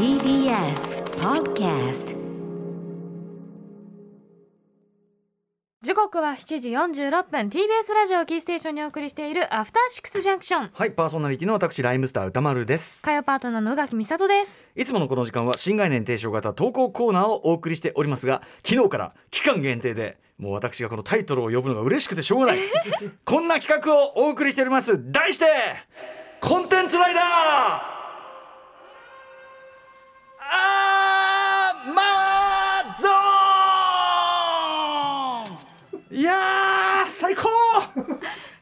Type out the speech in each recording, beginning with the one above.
TBS Podcast 時刻は7時46分。TBS ラジオキーステーションにお送りしているアフターシックスジャンクション。はいパーソナリティの私ライムスター歌丸です。火曜パートナーの宇垣美里です。いつものこの時間は新概念提唱型投稿コーナーをお送りしておりますが昨日から期間限定でもう私がこのタイトルを呼ぶのが嬉しくてしょうがない。こんな企画をお送りしております。題してコンテンツライダーいやー最高!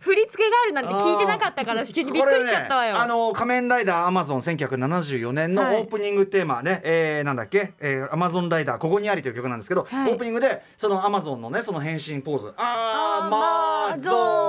振り付けがあるなんて聞いてなかったから急にびっくりしちゃったわよ、あの仮面ライダーアマゾン1974年のはい。オープニングテーマね、えーなんだっけ、えー、アマゾンライダーここにありという曲なんですけど、はい。オープニングでそのアマゾンのねその変身ポーズ。アーマゾン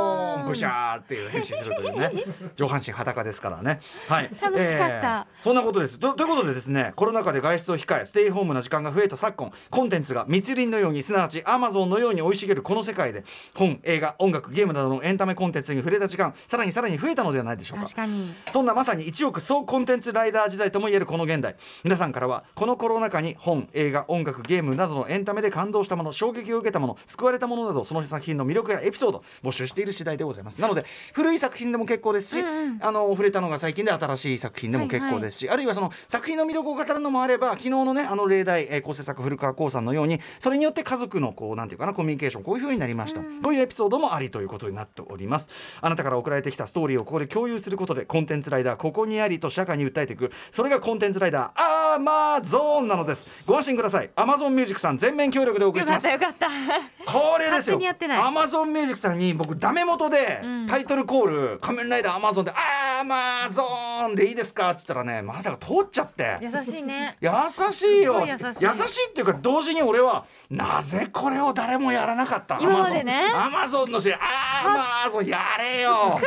ブシャーっていう変身するというね 上半身裸ですからね。はい。楽しかった。そんなことです。とということでですねコロナ禍で外出を控えステイホームな時間が増えた昨今コンテンツが密林のようにすなわちアマゾンのように生い茂るこの世界で本映画音楽ゲームなどのエンタメコンテンツに触れた時間さらにさらに増えたのではないでしょうか。確かに。そんなまさに一億総コンテンツライダー時代ともいえるこの現代。皆さんからはこのコロナ禍に本映画音楽ゲームなどのエンタメで感動したもの衝撃を受けたもの救われたものなどその作品の魅力やエピソード募集している次第でございますなので古い作品でも結構ですし、うんうん。あの触れたのが最近で新しい作品でも結構ですし、あるいはその作品の魅力を語るのもあれば昨日のねあの例題、えー構成作古川光さんのようにそれによって家族のこうなんていうかなコミュニケーションこういう風になりました、こういうエピソードもありということになっております。あなたから送られてきたストーリーをここで共有することでコンテンツライダーここにありと社会に訴えていくそれがコンテンツライダーアーマゾーンなのです。ご安心ください。アマゾンミュージックさん全面協力でお送りよかっしてます。たよかった。これですよ。アマゾンミュージックさんに僕ダメ元でうん。タイトルコール「仮面ライダーアマゾン」で「アマゾン」でいいですかっつったらねまさか通っちゃって。優しいね。優しいよ。優しい。っていうか同時に俺はなぜこれを誰もやらなかった。今までね。アマゾン。のしアマゾンやれよ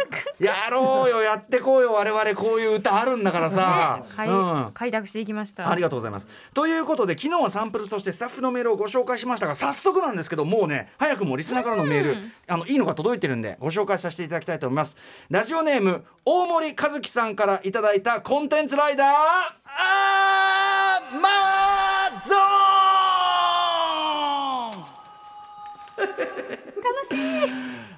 やろうよ やってこうよ我々こういう歌あるんだからさ、開うん。開拓していきました。ありがとうございます。ということで昨日はサンプルとしてスタッフのメールをご紹介しましたが早速なんですけどもうね早くもリスナーからのメール、うん。あのいいのが届いてるんでご紹介させていただきたいと思います。ラジオネーム大森和樹さんからいただいたコンテンツライダーアーマゾーン楽しい。大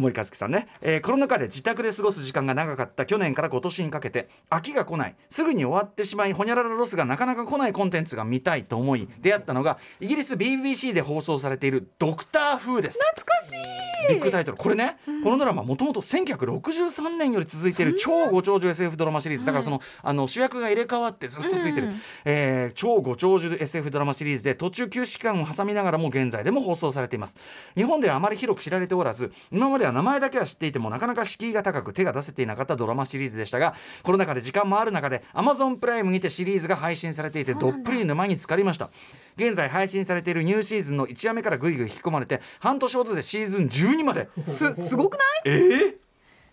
森和樹さんね、えーコロナ禍で自宅で過ごす時間が長かった。去年から今年にかけて飽きが来ない。すぐに終わってしまいほにゃららロスがなかなか来ないコンテンツが見たいと思い出会ったのがイギリス BBC で放送されている「ドクター・フー」です。懐かしい。ビッグタイトル。これね、このドラマもともと1963年より続いている超ご長寿 SF ドラマシリーズ。だからその,、あの主役が入れ替わってずっと続いてる、うん。えー超ご長寿 SF ドラマシリーズで途中休止期間を挟みながらも現在でも放送されています。日本ではあまり広く知られておらず今までは名前だけは知っていてもなかなか敷居が高く手が出せていなかったドラマシリーズでしたがコロナ禍で時間もある中で Amazon プライムにてシリーズが配信されていてどっぷり沼に浸かりました。現在配信されているニューシーズンの1話目からぐいぐい引き込まれて半年ほどでシーズン12まで。すすごくない？えー？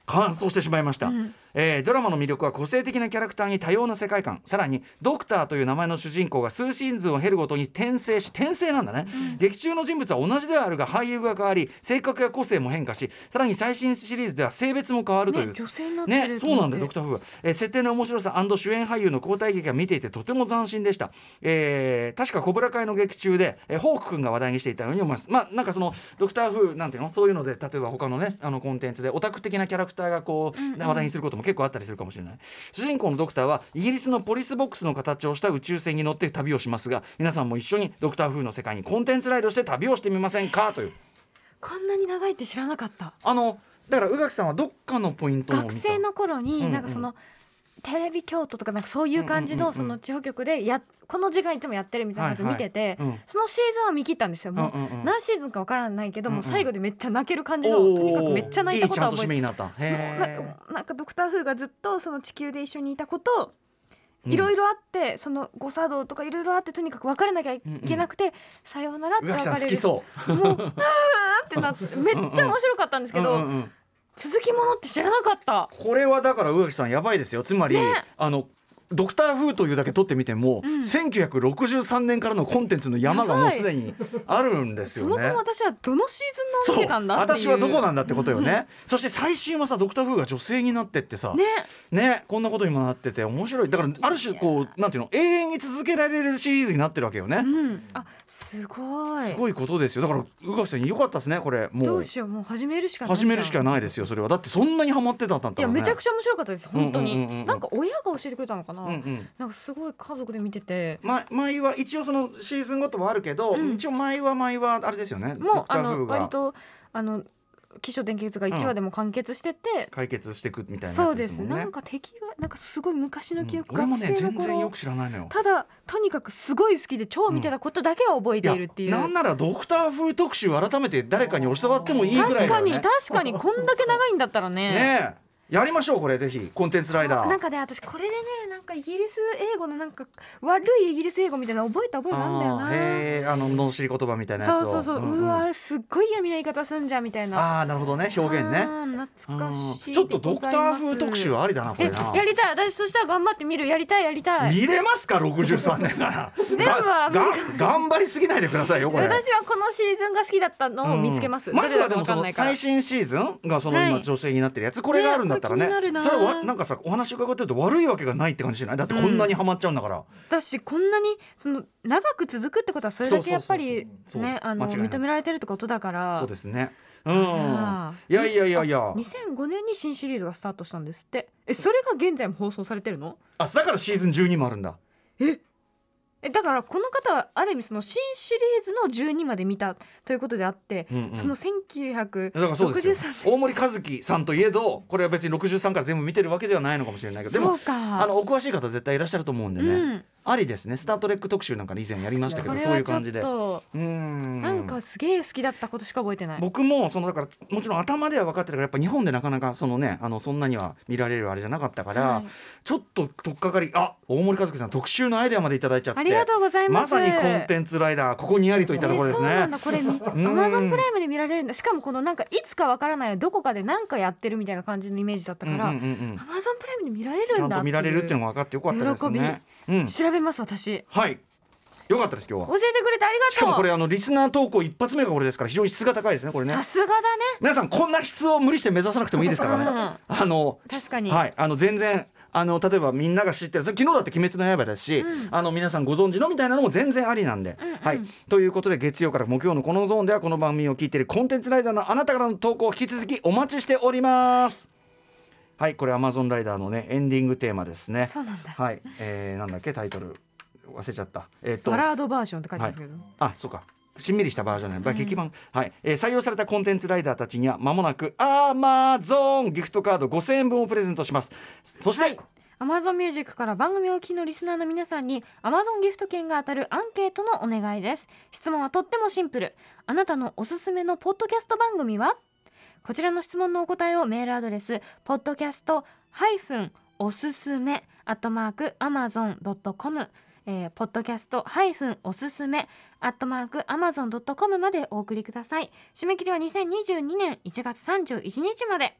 完走してしまいました、えードラマの魅力は個性的なキャラクターに多様な世界観。さらにドクターという名前の主人公が数シーズンを経るごとに転生し転生なんだね、劇中の人物は同じではあるが俳優が変わり性格や個性も変化しさらに最新シリーズでは性別も変わるという、ね女性にねそうなんだドクター・フー。は、えー設定の面白さ主演俳優の交代劇が見ていてとても斬新でした、えー確か小倉会の劇中で、えーホーク君が話題にしていたように思います。まあなんかそのドクター・フーなんていうの？そういうので例えば他のねあのコンテンツでオタク的なキャラクターがこう、話題にすることも結構あったりするかもしれない。主人公のドクターはイギリスのポリスボックスの形をした宇宙船に乗って旅をしますが皆さんも一緒にドクター・フーの世界にコンテンツライドして旅をしてみませんか？という。こんなに長いって知らなかった。あのだから宇垣さんはどっかのポイントを学生の頃うんうにん。なんかその、テレビ京都とかなんかそういう感じのその地方局でやこの時間いつもやってるみたいな感じで見てて、はいはい。うん。そのシーズンは見切ったんですよ。もう,、うんうんうん。何シーズンかわからないけど、うんうもうん最後でめっちゃ泣ける感じの、とにかくめっちゃ泣いたことは覚えて締めになった。へなんーかドクター・フーがずっとその地球で一緒にいたことうんいろいろあって、その誤作動とかいろいろあってとにかく別れなきゃいけなくて、さようならって別れる。もう あーってなってめっちゃ面白かったんですけど、うんうんうん続きものって知らなかった。これはだから宇垣さんやばいですよ。つまり、ね。あのドクター・フーというだけ取ってみても、うん。1963年からのコンテンツの山がもうすでにあるんですよね。そもそも私はどのシーズンのを見てたんだ私はどこなんだってことよね。そして最新はさドクター・フーが女性になってってさ。ね。ね。こんなことにもなってて面白い。だからある種こうなんていうの？永遠に続けられるシリーズになってるわけよね、うん。あすごい。すごいことですよ。だから宇垣さんに良かったですねこれ。もう。どうしよう。もう始めるしかない始めるしかないですよそれは。だってそんなにハマってたんだったらね。いやめちゃくちゃ面白かったです本当に。なんか親が教えてくれたのかな、うんうん。なんかすごい家族で見てて。ま、毎は一応そのシーズンごとはあるけど、うん。一応毎は毎はあれですよね。もうあの割とあの起承転結が1話でも完結してて、解決していくみたいなやつそうでですすもんね。なんか敵がなんかすごい昔の記憶、うん。俺もね全然よく知らないのよ。ただとにかくすごい好きで超見てたことだけは覚えているっていう、なんならドクター風特集改めて誰かに教わってもいいぐらいだ確かに確かに。こんだけ長いんだったらね。ねえやりましょうこれぜひコンテンツライダー。なんかね私これでねなんかイギリス英語のなんか悪いイギリス英語みたいなの覚えた覚えなんだよな。へえあの罵り言葉みたいなやつを。そうそうそう、んうん。わすっごい嫌味な言い方すんじゃんみたいな。ああなるほどね表現ね。懐かしいうん。ちょっとドクター風特集ありだなこえれな。やりたい。私そしたら頑張って見る。やりたいやりたい。見れますか？63年から。全部は頑張りすぎないでくださいよこれ。私はこのシーズンが好きだったのを見つけます、うん。まずはでもその最新シーズンがその今はい。女性になってるやつ。これがあるんだったらねそれはわなんかさお話伺ってると悪いわけがないって感じしない？だってこんなにハマっちゃうんだから、だしこんなにその長く続くってことはそれだけやっぱりねあの認められてるってことだから。そうですね。うん。いやいやいやいや。2005年に新シリーズがスタートしたんですって。えそれが現在も放送されてるの？あだからシーズン12もあるんだ。えだからこの方はある意味その新シリーズの12まで見たということであって、うんうん。その1963だからそうですよ。年大森和樹さんといえどこれは別に63から全部見てるわけではないのかもしれないけどでもそうか。あのお詳しい方絶対いらっしゃると思うんでね、うんありですね「スター・トレック」特集なんか以前やりましたけどそういう感じで。うん。なんかすげえ好きだったことしか覚えてない。僕もそのだからもちろん頭では分かってたからやっぱ日本でなかなかそのねあのそんなには見られるあれじゃなかったから、はい。ちょっと取っかかりあ大森和樹さん特集のアイデアまでいただいちゃってありがとうございます。まさにコンテンツライダーここにありといったところですえそうなんねだ。これみアん。マゾンプライムで見られるんだ。しかもこのなんかいつかわからないどこかで何かやってるみたいな感じのイメージだったから、アマゾンプライムで見られちゃんるんだと見られるっていうのが分かってよかったですね。うん、調べます私。はい。よかったです今日は。教えてくれてありがとう。しかもこれあのリスナー投稿一発目がこれですから非常に質が高いですねこれね。さすがだね。皆さんこんな質を無理して目指さなくてもいいですからね、あの確かに。はい。あの全然あの例えばみんなが知ってる昨日だって「鬼滅の刃」だし、うん。あの皆さんご存知のみたいなのも全然ありなんで、うんうん。はい。ということで月曜から木曜のこのゾーンではこの番組を聞いているコンテンツライダーのあなたからの投稿を引き続きお待ちしておりますはいこれ Amazon ライダーのねエンディングテーマですね。そうなんだ。はい、えー、なんだっけタイトル。忘れちゃった。えっ、と。バラードバージョンって書いてますけど、あそうか。しんみりしたバージョンね、うん、劇版、はい、えー、採用されたコンテンツライダーたちにはまもなくアマゾンギフトカード5000円分をプレゼントします。そして、はい。アマゾンミュージックから番組をお聞きのリスナーの皆さんにアマゾンギフト券が当たるアンケートのお願いです。質問はとってもシンプル。あなたのおすすめのポッドキャスト番組は？こちらの質問のお答えをメールアドレスポッドキャストハイフンおすすめアットマークアマゾンドットコムえー、ポッドキャストハイフンおすすめアットマークアマゾンドットコムまでお送りください。締め切りは2022年1月31日まで。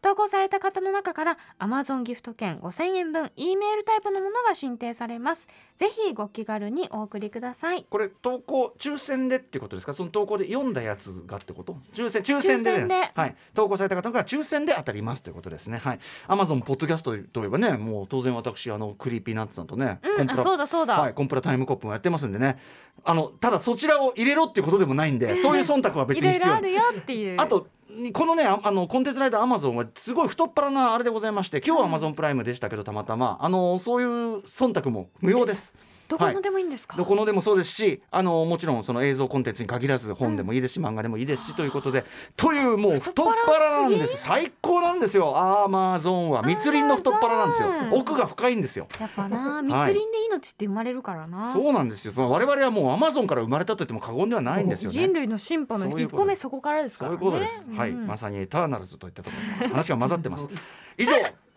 投稿された方の中から Amazon ギフト券5000円分 E メールタイプのものが申請されます。ぜひご気軽にお送りください。これ投稿抽選でってことですか？その投稿で読んだやつがってこと？抽選抽選でです抽選で。はい、投稿された方から抽選で当たりますということですね。はい。Amazon ポッドキャストといえばねもう当然私あの Creepy Nuts さんとね、うんあそうだそうだ、はい、コンプラタイムコップもやってますんでね。あのただそちらを入れろっていうことでもないんでそういう忖度は別に必要 いろあるよっていう。あとこのねああのコンテンツライダーアマゾンはすごい太っ腹なあれでございまして今日はアマゾンプライムでしたけどたまたまあのそういう忖度も無用です。どこのでもいいんですか、どこのでもそうですしあのもちろんその映像コンテンツに限らず本でもいいですし、漫画でもいいですしということで。というもう太っ腹なんです最高なんですよ。アーマーゾーンは。密林の太っ腹なんですよ。奥が深いんですよ。やっぱな密林で命って生まれるからな、そうなんですよ。まあ我々はもうアマゾンから生まれたと言っても過言ではないんですよね。人類の進歩の一歩目そこからですからね。そういうことです、はい。うん。まさにエターナルズといったところに話が混ざってます。以上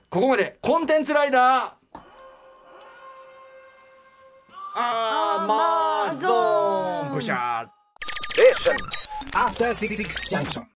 ここまでコンテンツライダーアーマーゾーンブシャー After Six Junction.